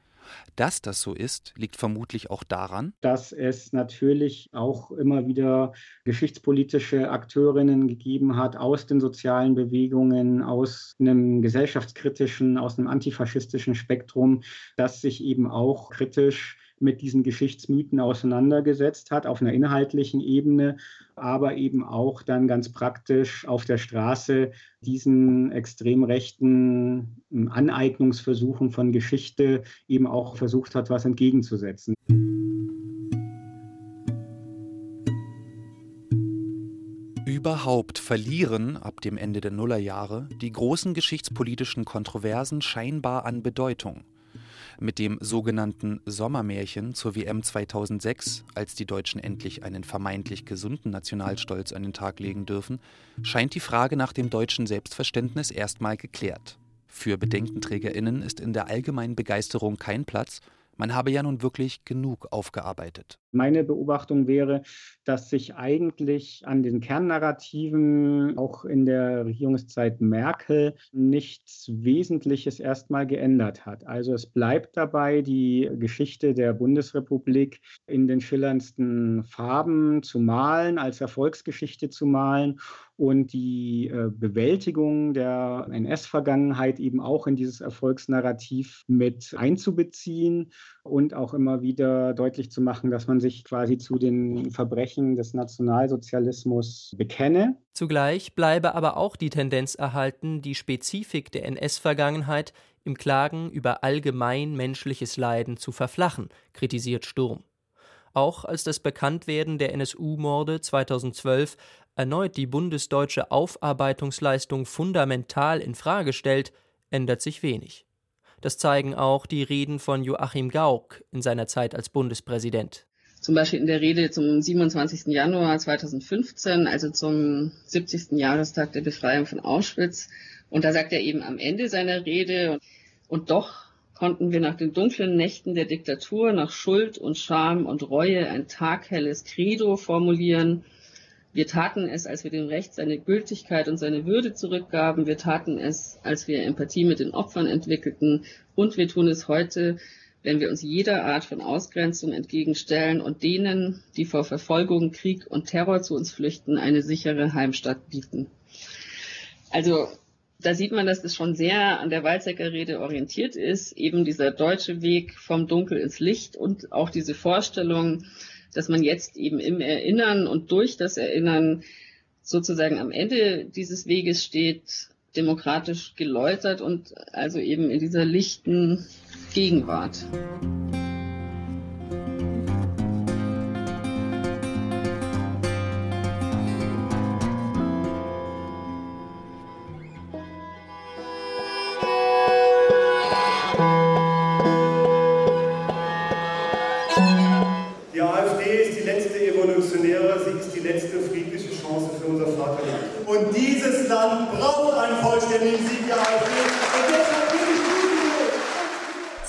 Dass das so ist, liegt vermutlich auch daran, dass es natürlich auch immer wieder geschichtspolitische Akteurinnen gegeben hat aus den sozialen Bewegungen, aus einem gesellschaftskritischen, aus einem antifaschistischen Spektrum, das sich eben auch kritisch mit diesen Geschichtsmythen auseinandergesetzt hat, auf einer inhaltlichen Ebene, aber eben auch dann ganz praktisch auf der Straße diesen extrem rechten hm, Aneignungsversuchen von Geschichte eben auch versucht hat, was entgegenzusetzen. Überhaupt verlieren ab dem Ende der Nullerjahre die großen geschichtspolitischen Kontroversen scheinbar an Bedeutung mit dem sogenannten Sommermärchen zur WM 2006, als die Deutschen endlich einen vermeintlich gesunden Nationalstolz an den Tag legen dürfen, scheint die Frage nach dem deutschen Selbstverständnis erstmal geklärt. Für Bedenkenträgerinnen ist in der allgemeinen Begeisterung kein Platz, man habe ja nun wirklich genug aufgearbeitet. Meine Beobachtung wäre, dass sich eigentlich an den Kernnarrativen auch in der Regierungszeit Merkel nichts Wesentliches erstmal geändert hat. Also es bleibt dabei, die Geschichte der Bundesrepublik in den schillerndsten Farben zu malen, als Erfolgsgeschichte zu malen und die äh, Bewältigung der NS-Vergangenheit eben auch in dieses Erfolgsnarrativ mit einzubeziehen und auch immer wieder deutlich zu machen, dass man sich quasi zu den Verbrechen des Nationalsozialismus bekenne. Zugleich bleibe aber auch die Tendenz erhalten, die Spezifik der NS-Vergangenheit im Klagen über allgemein menschliches Leiden zu verflachen, kritisiert Sturm. Auch als das Bekanntwerden der NSU-Morde 2012 erneut die bundesdeutsche Aufarbeitungsleistung fundamental in Frage stellt, ändert sich wenig. Das zeigen auch die Reden von Joachim Gauck in seiner Zeit als Bundespräsident. Zum Beispiel in der Rede zum 27. Januar 2015, also zum 70. Jahrestag der Befreiung von Auschwitz. Und da sagt er eben am Ende seiner Rede, und doch konnten wir nach den dunklen Nächten der Diktatur, nach Schuld und Scham und Reue ein taghelles Credo formulieren, wir taten es, als wir dem Recht seine Gültigkeit und seine Würde zurückgaben. Wir taten es, als wir Empathie mit den Opfern entwickelten. Und wir tun es heute, wenn wir uns jeder Art von Ausgrenzung entgegenstellen und denen, die vor Verfolgung, Krieg und Terror zu uns flüchten, eine sichere Heimstatt bieten. Also da sieht man, dass es schon sehr an der Weizsäcker Rede orientiert ist, eben dieser deutsche Weg vom Dunkel ins Licht und auch diese Vorstellung, dass man jetzt eben im Erinnern und durch das Erinnern sozusagen am Ende dieses Weges steht, demokratisch geläutert und also eben in dieser lichten Gegenwart.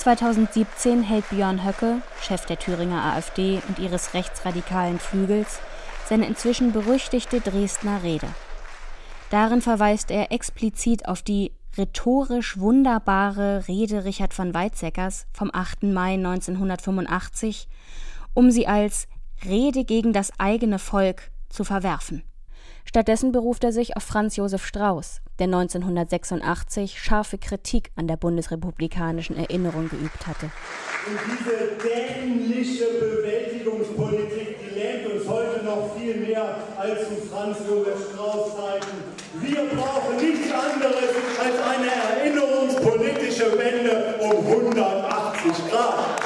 2017 hält Björn Höcke, Chef der Thüringer AfD und ihres rechtsradikalen Flügels, seine inzwischen berüchtigte Dresdner Rede. Darin verweist er explizit auf die rhetorisch wunderbare Rede Richard von Weizsäckers vom 8. Mai 1985, um sie als Rede gegen das eigene Volk zu verwerfen. Stattdessen beruft er sich auf Franz Josef Strauß, der 1986 scharfe Kritik an der bundesrepublikanischen Erinnerung geübt hatte. Und diese dämliche Bewältigungspolitik, die lähmt uns heute noch viel mehr als zu Franz Josef Strauß Zeiten. Wir brauchen nichts anderes als eine erinnerungspolitische Wende um 180 Grad.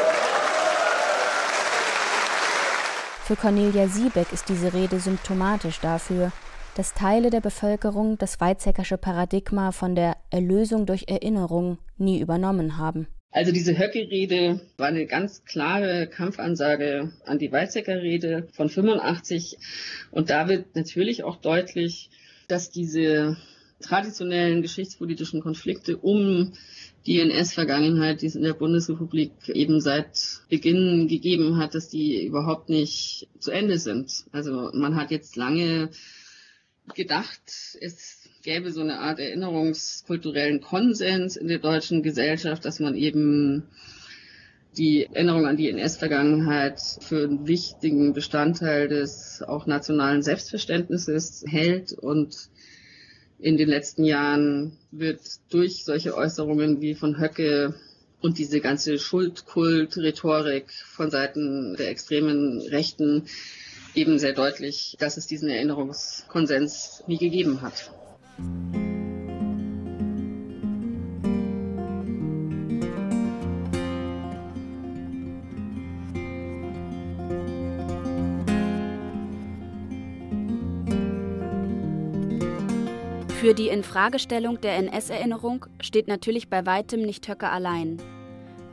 Für Cornelia Siebeck ist diese Rede symptomatisch dafür, dass Teile der Bevölkerung das Weizsäckersche Paradigma von der Erlösung durch Erinnerung nie übernommen haben. Also diese Höcke-Rede war eine ganz klare Kampfansage an die Weizsäcker-Rede von 85. Und da wird natürlich auch deutlich, dass diese traditionellen geschichtspolitischen Konflikte um die NS-Vergangenheit, die es in der Bundesrepublik eben seit Beginn gegeben hat, dass die überhaupt nicht zu Ende sind. Also man hat jetzt lange gedacht, es gäbe so eine Art erinnerungskulturellen Konsens in der deutschen Gesellschaft, dass man eben die Erinnerung an die NS-Vergangenheit für einen wichtigen Bestandteil des auch nationalen Selbstverständnisses hält. Und in den letzten Jahren wird durch solche Äußerungen wie von Höcke und diese ganze Schuldkult-Rhetorik von Seiten der extremen Rechten eben sehr deutlich, dass es diesen Erinnerungskonsens nie gegeben hat. Für die Infragestellung der NS-Erinnerung steht natürlich bei weitem nicht Höcke allein.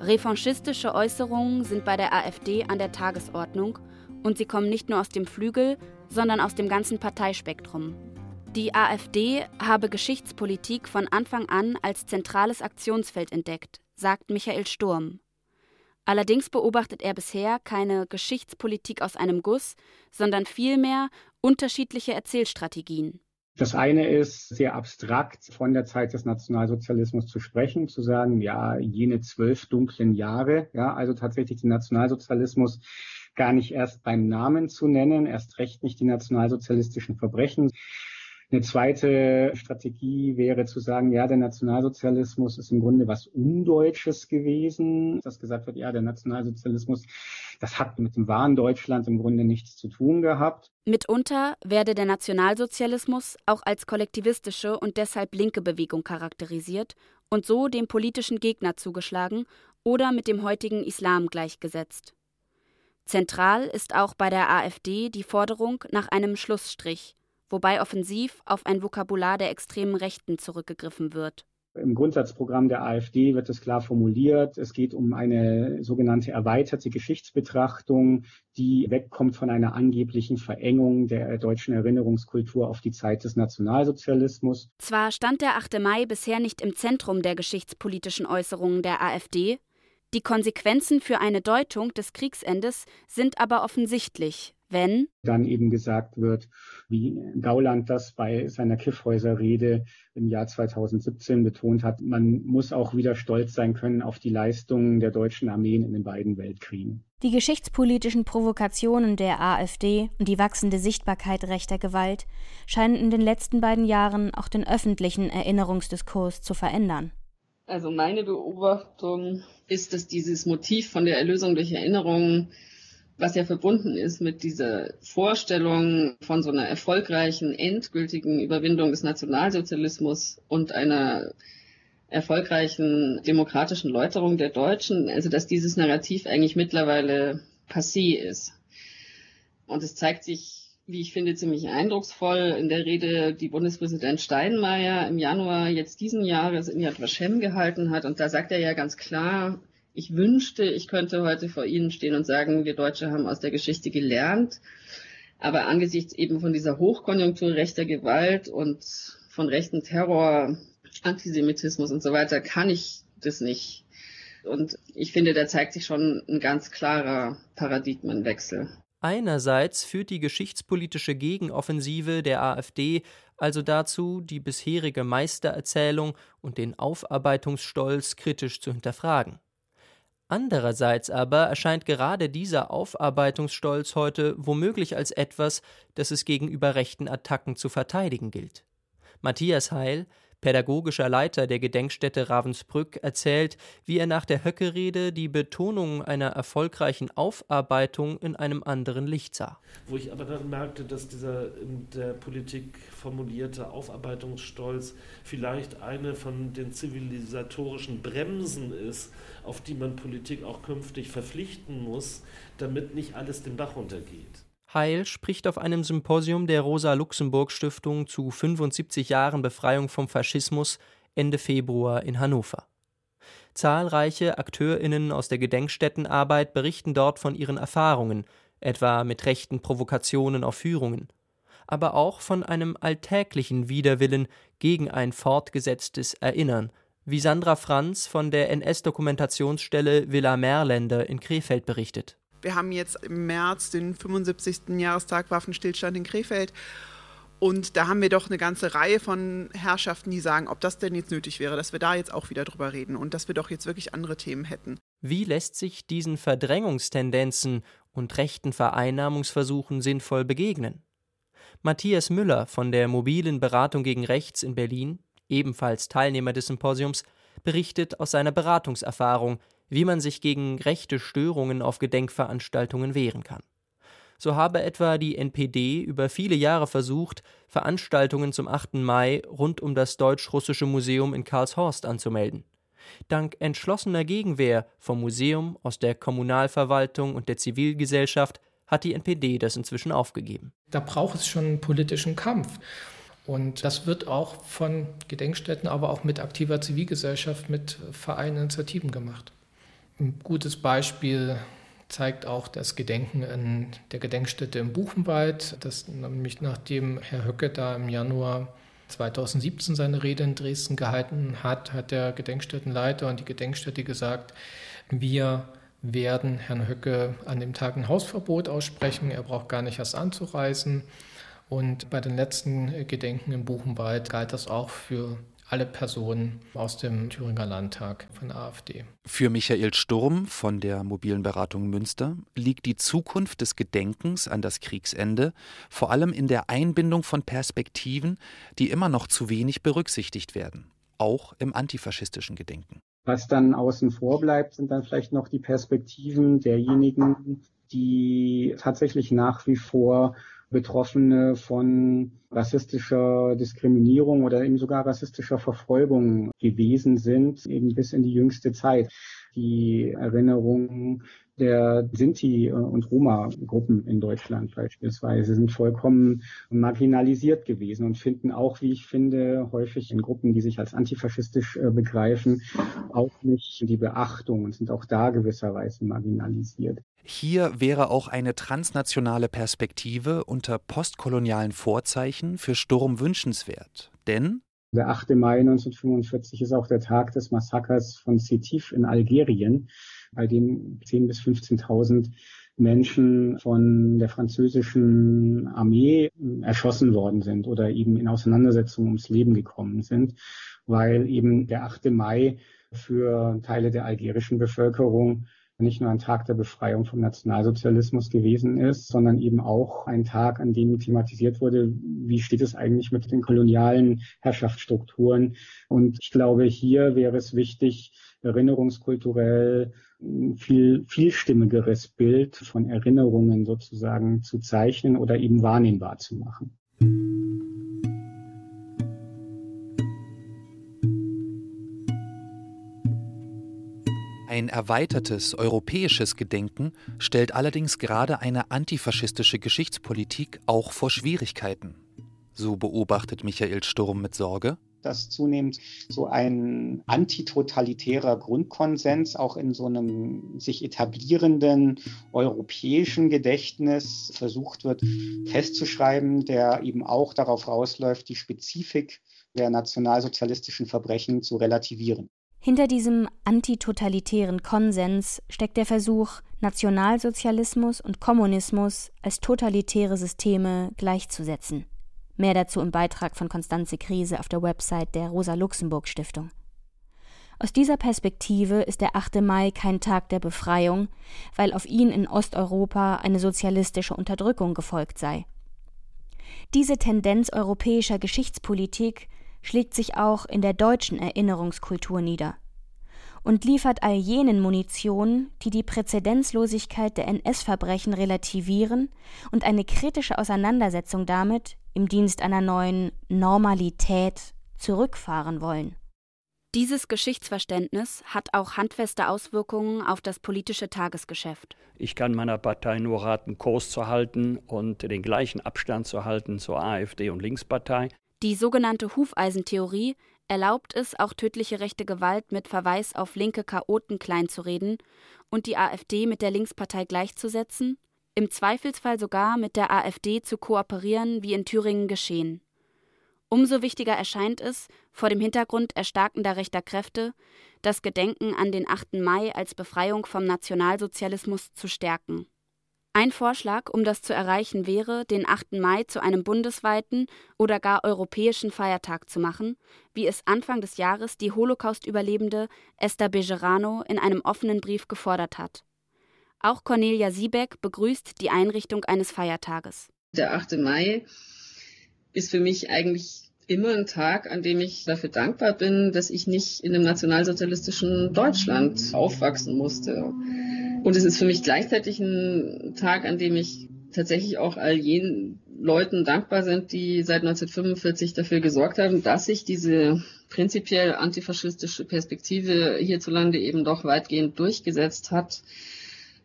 Revanchistische Äußerungen sind bei der AfD an der Tagesordnung und sie kommen nicht nur aus dem Flügel, sondern aus dem ganzen Parteispektrum. Die AfD habe Geschichtspolitik von Anfang an als zentrales Aktionsfeld entdeckt, sagt Michael Sturm. Allerdings beobachtet er bisher keine Geschichtspolitik aus einem Guss, sondern vielmehr unterschiedliche Erzählstrategien. Das eine ist sehr abstrakt von der Zeit des Nationalsozialismus zu sprechen, zu sagen, ja, jene zwölf dunklen Jahre, ja, also tatsächlich den Nationalsozialismus gar nicht erst beim Namen zu nennen, erst recht nicht die nationalsozialistischen Verbrechen. Eine zweite Strategie wäre zu sagen, ja, der Nationalsozialismus ist im Grunde was Undeutsches gewesen, dass gesagt wird, ja, der Nationalsozialismus, das hat mit dem wahren Deutschland im Grunde nichts zu tun gehabt. Mitunter werde der Nationalsozialismus auch als kollektivistische und deshalb linke Bewegung charakterisiert und so dem politischen Gegner zugeschlagen oder mit dem heutigen Islam gleichgesetzt. Zentral ist auch bei der AfD die Forderung nach einem Schlussstrich, wobei offensiv auf ein Vokabular der extremen Rechten zurückgegriffen wird. Im Grundsatzprogramm der AfD wird es klar formuliert. Es geht um eine sogenannte erweiterte Geschichtsbetrachtung, die wegkommt von einer angeblichen Verengung der deutschen Erinnerungskultur auf die Zeit des Nationalsozialismus. Zwar stand der 8. Mai bisher nicht im Zentrum der geschichtspolitischen Äußerungen der AfD, die Konsequenzen für eine Deutung des Kriegsendes sind aber offensichtlich, wenn dann eben gesagt wird, wie Gauland das bei seiner Kiffhäuser-Rede im Jahr 2017 betont hat, man muss auch wieder stolz sein können auf die Leistungen der deutschen Armeen in den beiden Weltkriegen. Die geschichtspolitischen Provokationen der AfD und die wachsende Sichtbarkeit rechter Gewalt scheinen in den letzten beiden Jahren auch den öffentlichen Erinnerungsdiskurs zu verändern. Also meine Beobachtung ist, dass dieses Motiv von der Erlösung durch Erinnerung was ja verbunden ist mit dieser Vorstellung von so einer erfolgreichen, endgültigen Überwindung des Nationalsozialismus und einer erfolgreichen demokratischen Läuterung der Deutschen, also dass dieses Narrativ eigentlich mittlerweile passé ist. Und es zeigt sich, wie ich finde, ziemlich eindrucksvoll in der Rede, die Bundespräsident Steinmeier im Januar jetzt diesen Jahres in Yad Vashem gehalten hat. Und da sagt er ja ganz klar, ich wünschte, ich könnte heute vor Ihnen stehen und sagen, wir Deutsche haben aus der Geschichte gelernt. Aber angesichts eben von dieser Hochkonjunktur rechter Gewalt und von rechten Terror, Antisemitismus und so weiter, kann ich das nicht. Und ich finde, da zeigt sich schon ein ganz klarer Paradigmenwechsel. Einerseits führt die geschichtspolitische Gegenoffensive der AfD also dazu, die bisherige Meistererzählung und den Aufarbeitungsstolz kritisch zu hinterfragen. Andererseits aber erscheint gerade dieser Aufarbeitungsstolz heute womöglich als etwas, das es gegenüber rechten Attacken zu verteidigen gilt. Matthias Heil, pädagogischer Leiter der Gedenkstätte Ravensbrück, erzählt, wie er nach der Höcke-Rede die Betonung einer erfolgreichen Aufarbeitung in einem anderen Licht sah. Wo ich aber dann merkte, dass dieser in der Politik formulierte Aufarbeitungsstolz vielleicht eine von den zivilisatorischen Bremsen ist, auf die man Politik auch künftig verpflichten muss, damit nicht alles den Bach runtergeht. Heil spricht auf einem Symposium der Rosa-Luxemburg-Stiftung zu 75 Jahren Befreiung vom Faschismus Ende Februar in Hannover. Zahlreiche Akteurinnen aus der Gedenkstättenarbeit berichten dort von ihren Erfahrungen, etwa mit rechten Provokationen auf Führungen, aber auch von einem alltäglichen Widerwillen gegen ein fortgesetztes Erinnern, wie Sandra Franz von der NS-Dokumentationsstelle Villa Merländer in Krefeld berichtet. Wir haben jetzt im März den 75. Jahrestag Waffenstillstand in Krefeld und da haben wir doch eine ganze Reihe von Herrschaften, die sagen, ob das denn jetzt nötig wäre, dass wir da jetzt auch wieder drüber reden und dass wir doch jetzt wirklich andere Themen hätten. Wie lässt sich diesen Verdrängungstendenzen und rechten Vereinnahmungsversuchen sinnvoll begegnen? Matthias Müller von der mobilen Beratung gegen Rechts in Berlin, ebenfalls Teilnehmer des Symposiums, berichtet aus seiner Beratungserfahrung, wie man sich gegen rechte Störungen auf Gedenkveranstaltungen wehren kann. So habe etwa die NPD über viele Jahre versucht, Veranstaltungen zum 8. Mai rund um das Deutsch-Russische Museum in Karlshorst anzumelden. Dank entschlossener Gegenwehr vom Museum, aus der Kommunalverwaltung und der Zivilgesellschaft hat die NPD das inzwischen aufgegeben. Da braucht es schon einen politischen Kampf. Und das wird auch von Gedenkstätten, aber auch mit aktiver Zivilgesellschaft, mit Vereinen, Initiativen gemacht. Ein gutes Beispiel zeigt auch das Gedenken an der Gedenkstätte im Buchenwald, das nämlich nachdem Herr Höcke da im Januar 2017 seine Rede in Dresden gehalten hat, hat der Gedenkstättenleiter und die Gedenkstätte gesagt, wir werden Herrn Höcke an dem Tag ein Hausverbot aussprechen, er braucht gar nicht erst anzureisen. Und bei den letzten Gedenken im Buchenwald galt das auch für alle Personen aus dem Thüringer Landtag von der AfD. Für Michael Sturm von der mobilen Beratung Münster liegt die Zukunft des Gedenkens an das Kriegsende vor allem in der Einbindung von Perspektiven, die immer noch zu wenig berücksichtigt werden, auch im antifaschistischen Gedenken. Was dann außen vor bleibt, sind dann vielleicht noch die Perspektiven derjenigen, die tatsächlich nach wie vor Betroffene von rassistischer Diskriminierung oder eben sogar rassistischer Verfolgung gewesen sind, eben bis in die jüngste Zeit. Die Erinnerungen der Sinti- und Roma-Gruppen in Deutschland beispielsweise sind vollkommen marginalisiert gewesen und finden auch, wie ich finde, häufig in Gruppen, die sich als antifaschistisch äh, begreifen, auch nicht die Beachtung und sind auch da gewisserweise marginalisiert. Hier wäre auch eine transnationale Perspektive unter postkolonialen Vorzeichen für Sturm wünschenswert. Denn der 8. Mai 1945 ist auch der Tag des Massakers von Sétif in Algerien, bei dem 10.000 bis 15.000 Menschen von der französischen Armee erschossen worden sind oder eben in Auseinandersetzungen ums Leben gekommen sind, weil eben der 8. Mai für Teile der algerischen Bevölkerung nicht nur ein Tag der Befreiung vom Nationalsozialismus gewesen ist, sondern eben auch ein Tag, an dem thematisiert wurde, wie steht es eigentlich mit den kolonialen Herrschaftsstrukturen. Und ich glaube, hier wäre es wichtig, erinnerungskulturell ein viel vielstimmigeres Bild von Erinnerungen sozusagen zu zeichnen oder eben wahrnehmbar zu machen. Ein erweitertes europäisches Gedenken stellt allerdings gerade eine antifaschistische Geschichtspolitik auch vor Schwierigkeiten. So beobachtet Michael Sturm mit Sorge dass zunehmend so ein antitotalitärer Grundkonsens auch in so einem sich etablierenden europäischen Gedächtnis versucht wird festzuschreiben, der eben auch darauf rausläuft, die Spezifik der nationalsozialistischen Verbrechen zu relativieren. Hinter diesem antitotalitären Konsens steckt der Versuch, Nationalsozialismus und Kommunismus als totalitäre Systeme gleichzusetzen. Mehr dazu im Beitrag von Konstanze Krise auf der Website der Rosa-Luxemburg-Stiftung. Aus dieser Perspektive ist der 8. Mai kein Tag der Befreiung, weil auf ihn in Osteuropa eine sozialistische Unterdrückung gefolgt sei. Diese Tendenz europäischer Geschichtspolitik schlägt sich auch in der deutschen Erinnerungskultur nieder und liefert all jenen Munition, die die Präzedenzlosigkeit der NS-Verbrechen relativieren und eine kritische Auseinandersetzung damit im Dienst einer neuen Normalität zurückfahren wollen. Dieses Geschichtsverständnis hat auch handfeste Auswirkungen auf das politische Tagesgeschäft. Ich kann meiner Partei nur raten, Kurs zu halten und den gleichen Abstand zu halten zur AfD und Linkspartei. Die sogenannte Hufeisentheorie erlaubt es, auch tödliche rechte Gewalt mit Verweis auf linke Chaoten kleinzureden und die AfD mit der Linkspartei gleichzusetzen, im Zweifelsfall sogar mit der AfD zu kooperieren, wie in Thüringen geschehen. Umso wichtiger erscheint es, vor dem Hintergrund erstarkender rechter Kräfte, das Gedenken an den 8. Mai als Befreiung vom Nationalsozialismus zu stärken. Ein Vorschlag, um das zu erreichen, wäre, den 8. Mai zu einem bundesweiten oder gar europäischen Feiertag zu machen, wie es Anfang des Jahres die Holocaust-Überlebende Esther Bejerano in einem offenen Brief gefordert hat. Auch Cornelia Siebeck begrüßt die Einrichtung eines Feiertages. Der 8. Mai ist für mich eigentlich immer ein Tag, an dem ich dafür dankbar bin, dass ich nicht in einem nationalsozialistischen Deutschland aufwachsen musste. Und es ist für mich gleichzeitig ein Tag, an dem ich tatsächlich auch all jenen Leuten dankbar sind, die seit 1945 dafür gesorgt haben, dass sich diese prinzipiell antifaschistische Perspektive hierzulande eben doch weitgehend durchgesetzt hat,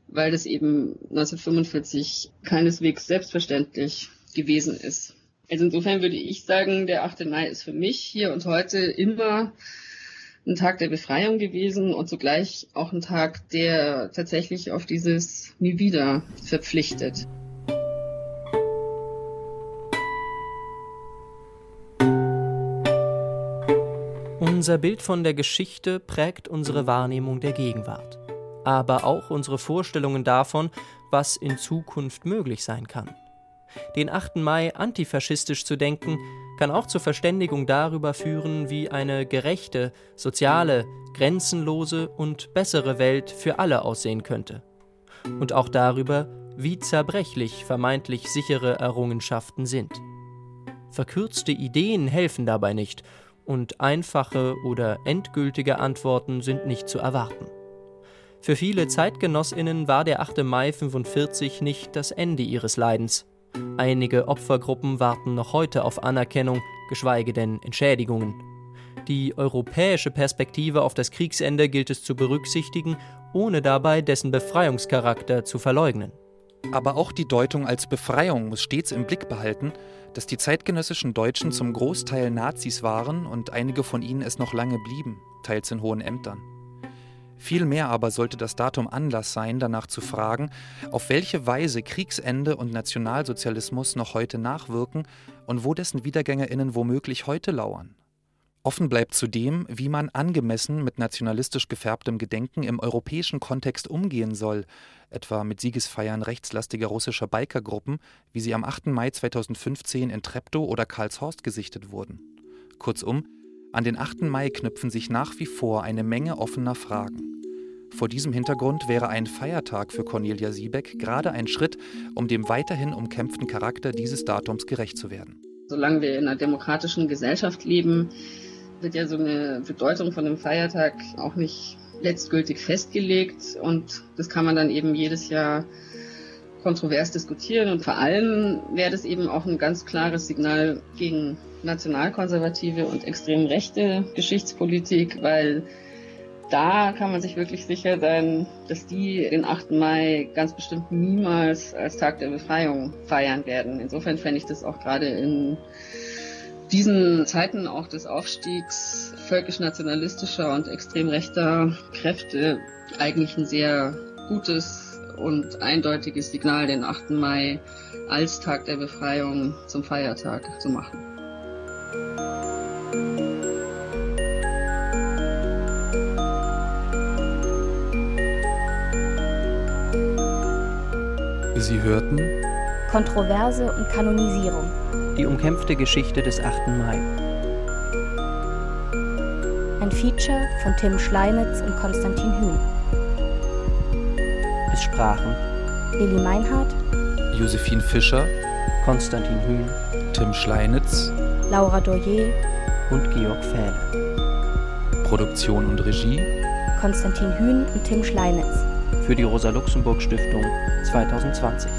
weil das eben 1945 keineswegs selbstverständlich gewesen ist. Also insofern würde ich sagen, der 8. Mai ist für mich hier und heute immer ein Tag der Befreiung gewesen und zugleich auch ein Tag, der tatsächlich auf dieses Nie wieder verpflichtet. Unser Bild von der Geschichte prägt unsere Wahrnehmung der Gegenwart, aber auch unsere Vorstellungen davon, was in Zukunft möglich sein kann. Den 8. Mai antifaschistisch zu denken, kann auch zur Verständigung darüber führen, wie eine gerechte, soziale, grenzenlose und bessere Welt für alle aussehen könnte. Und auch darüber, wie zerbrechlich vermeintlich sichere Errungenschaften sind. Verkürzte Ideen helfen dabei nicht, und einfache oder endgültige Antworten sind nicht zu erwarten. Für viele Zeitgenossinnen war der 8. Mai 45 nicht das Ende ihres Leidens. Einige Opfergruppen warten noch heute auf Anerkennung, geschweige denn Entschädigungen. Die europäische Perspektive auf das Kriegsende gilt es zu berücksichtigen, ohne dabei dessen Befreiungscharakter zu verleugnen. Aber auch die Deutung als Befreiung muss stets im Blick behalten, dass die zeitgenössischen Deutschen zum Großteil Nazis waren und einige von ihnen es noch lange blieben, teils in hohen Ämtern. Vielmehr aber sollte das Datum Anlass sein, danach zu fragen, auf welche Weise Kriegsende und Nationalsozialismus noch heute nachwirken und wo dessen Wiedergängerinnen womöglich heute lauern. Offen bleibt zudem, wie man angemessen mit nationalistisch gefärbtem Gedenken im europäischen Kontext umgehen soll, etwa mit Siegesfeiern rechtslastiger russischer Bikergruppen, wie sie am 8. Mai 2015 in Treptow oder Karlshorst gesichtet wurden. Kurzum, an den 8. Mai knüpfen sich nach wie vor eine Menge offener Fragen. Vor diesem Hintergrund wäre ein Feiertag für Cornelia Siebeck gerade ein Schritt, um dem weiterhin umkämpften Charakter dieses Datums gerecht zu werden. Solange wir in einer demokratischen Gesellschaft leben, wird ja so eine Bedeutung von einem Feiertag auch nicht letztgültig festgelegt und das kann man dann eben jedes Jahr kontrovers diskutieren und vor allem wäre das eben auch ein ganz klares Signal gegen nationalkonservative und extrem rechte Geschichtspolitik, weil da kann man sich wirklich sicher sein, dass die den 8. Mai ganz bestimmt niemals als Tag der Befreiung feiern werden. Insofern fände ich das auch gerade in diesen Zeiten auch des Aufstiegs völkisch-nationalistischer und extrem rechter Kräfte eigentlich ein sehr gutes und eindeutiges Signal, den 8. Mai als Tag der Befreiung zum Feiertag zu machen. Sie hörten Kontroverse und Kanonisierung. Die umkämpfte Geschichte des 8. Mai. Ein Feature von Tim Schleinitz und Konstantin Hühn. Sprachen. Lili Meinhardt, Josephine Fischer, Konstantin Hühn, Tim Schleinitz, Laura Doyer. Und Georg Fähle. Produktion und Regie. Konstantin Hühn und Tim Schleinitz. Für die Rosa-Luxemburg-Stiftung 2020.